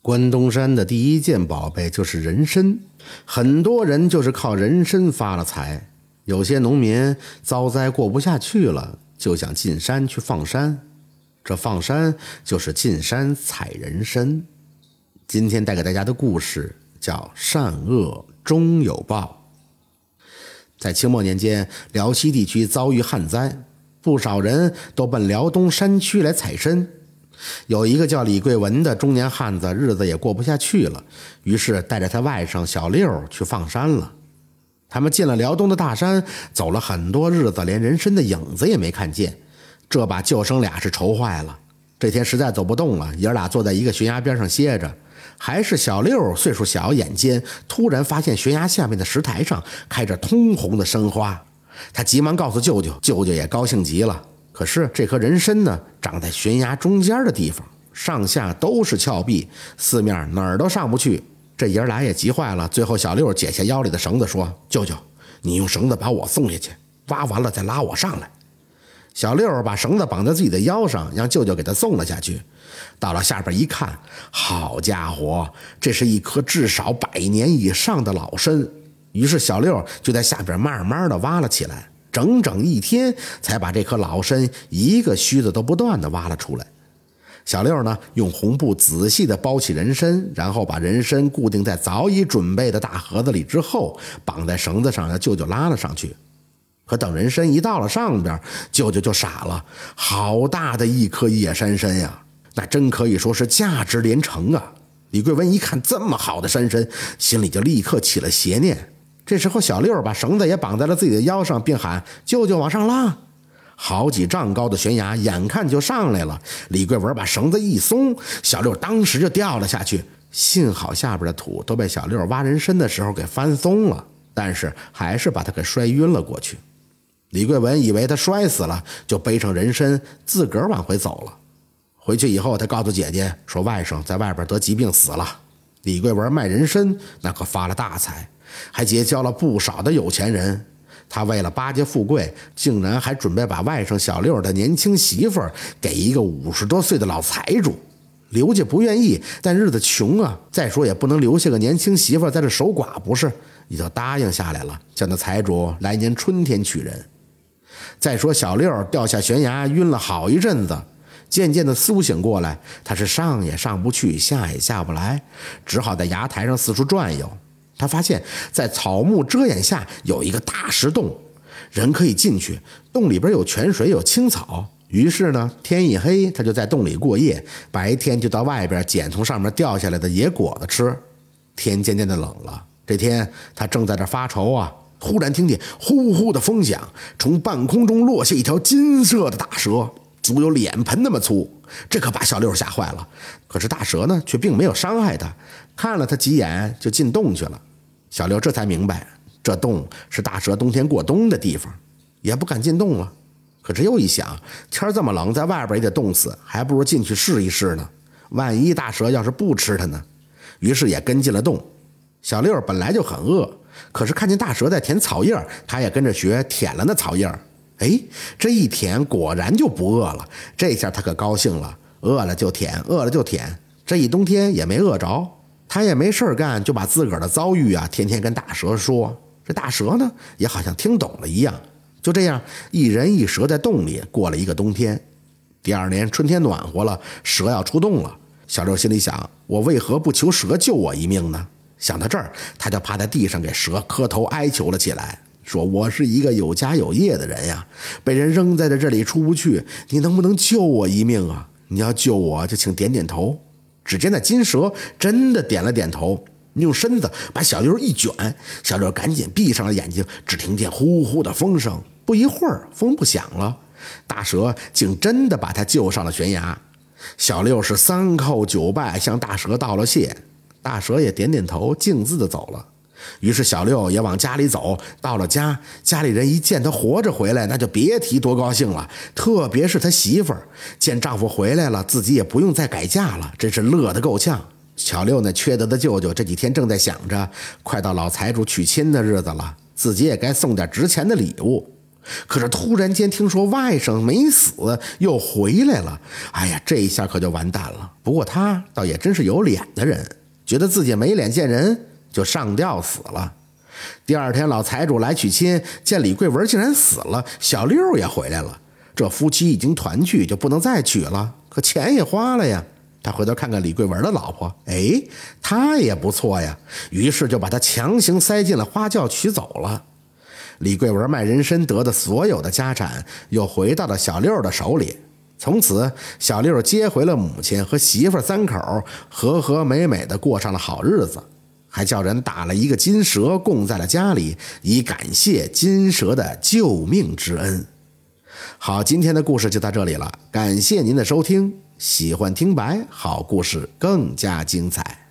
关东山的第一件宝贝就是人参，很多人就是靠人参发了财。有些农民遭灾过不下去了，就想进山去放山，这放山就是进山采人参。今天带给大家的故事叫“善恶终有报”。在清末年间，辽西地区遭遇旱灾，不少人都奔辽东山区来采参。有一个叫李贵文的中年汉子，日子也过不下去了，于是带着他外甥小六去放山了。他们进了辽东的大山，走了很多日子，连人参的影子也没看见。这把舅甥俩是愁坏了。这天实在走不动了，爷俩坐在一个悬崖边上歇着。还是小六岁数小，眼尖，突然发现悬崖下面的石台上开着通红的生花，他急忙告诉舅舅，舅舅也高兴极了。可是这棵人参呢，长在悬崖中间的地方，上下都是峭壁，四面哪儿都上不去。这爷俩也急坏了。最后，小六解下腰里的绳子，说：“舅舅，你用绳子把我送下去，挖完了再拉我上来。”小六把绳子绑在自己的腰上，让舅舅给他送了下去。到了下边一看，好家伙，这是一棵至少百年以上的老参。于是小六就在下边慢慢的挖了起来。整整一天才把这棵老参一个须子都不断的挖了出来。小六呢，用红布仔细地包起人参，然后把人参固定在早已准备的大盒子里，之后绑在绳子上，让舅舅拉了上去。可等人参一到了上边，舅舅就傻了，好大的一颗野山参呀，那真可以说是价值连城啊！李桂文一看这么好的山参，心里就立刻起了邪念。这时候，小六把绳子也绑在了自己的腰上，并喊：“舅舅，往上拉！”好几丈高的悬崖眼看就上来了。李桂文把绳子一松，小六当时就掉了下去。幸好下边的土都被小六挖人参的时候给翻松了，但是还是把他给摔晕了过去。李桂文以为他摔死了，就背上人参自个儿往回走了。回去以后，他告诉姐姐说：“外甥在外边得疾病死了。”李桂文卖人参，那可发了大财。还结交了不少的有钱人，他为了巴结富贵，竟然还准备把外甥小六的年轻媳妇儿给一个五十多岁的老财主。刘家不愿意，但日子穷啊，再说也不能留下个年轻媳妇儿在这守寡，不是？也就答应下来了，叫那财主来年春天娶人。再说小六掉下悬崖，晕了好一阵子，渐渐的苏醒过来，他是上也上不去，下也下不来，只好在崖台上四处转悠。他发现，在草木遮掩下有一个大石洞，人可以进去。洞里边有泉水，有青草。于是呢，天一黑，他就在洞里过夜，白天就到外边捡从上面掉下来的野果子吃。天渐渐的冷了，这天他正在这发愁啊，忽然听见呼呼的风响，从半空中落下一条金色的大蛇，足有脸盆那么粗。这可把小六吓坏了。可是大蛇呢，却并没有伤害他，看了他几眼就进洞去了。小六这才明白，这洞是大蛇冬天过冬的地方，也不敢进洞了。可是又一想，天这么冷，在外边也得冻死，还不如进去试一试呢。万一大蛇要是不吃他呢？于是也跟进了洞。小六本来就很饿，可是看见大蛇在舔草叶，他也跟着学舔了那草叶。哎，这一舔果然就不饿了。这下他可高兴了，饿了就舔，饿了就舔，这一冬天也没饿着。他也没事儿干，就把自个儿的遭遇啊，天天跟大蛇说。这大蛇呢，也好像听懂了一样。就这样，一人一蛇在洞里过了一个冬天。第二年春天暖和了，蛇要出洞了。小六心里想：我为何不求蛇救我一命呢？想到这儿，他就趴在地上给蛇磕头哀求了起来，说：“我是一个有家有业的人呀，被人扔在了这里出不去，你能不能救我一命啊？你要救我，就请点点头。”只见那金蛇真的点了点头，用身子把小六一卷，小六赶紧闭上了眼睛。只听见呼呼的风声，不一会儿风不响了，大蛇竟真的把他救上了悬崖。小六是三叩九拜向大蛇道了谢，大蛇也点点头，径自的走了。于是小六也往家里走，到了家，家里人一见他活着回来，那就别提多高兴了。特别是他媳妇儿见丈夫回来了，自己也不用再改嫁了，真是乐得够呛。小六那缺德的舅舅这几天正在想着，快到老财主娶亲的日子了，自己也该送点值钱的礼物。可是突然间听说外甥没死，又回来了。哎呀，这一下可就完蛋了。不过他倒也真是有脸的人，觉得自己没脸见人，就上吊死了。第二天，老财主来娶亲，见李桂文竟然死了，小六也回来了。这夫妻已经团聚，就不能再娶了，可钱也花了呀。他回头看看李桂文的老婆，哎，她也不错呀，于是就把她强行塞进了花轿娶走了。李桂文卖人参得的所有的家产，又回到了小六的手里。从此，小六接回了母亲和媳妇三口，和和美美的过上了好日子，还叫人打了一个金蛇供在了家里，以感谢金蛇的救命之恩。好，今天的故事就到这里了，感谢您的收听。喜欢听白，好故事更加精彩。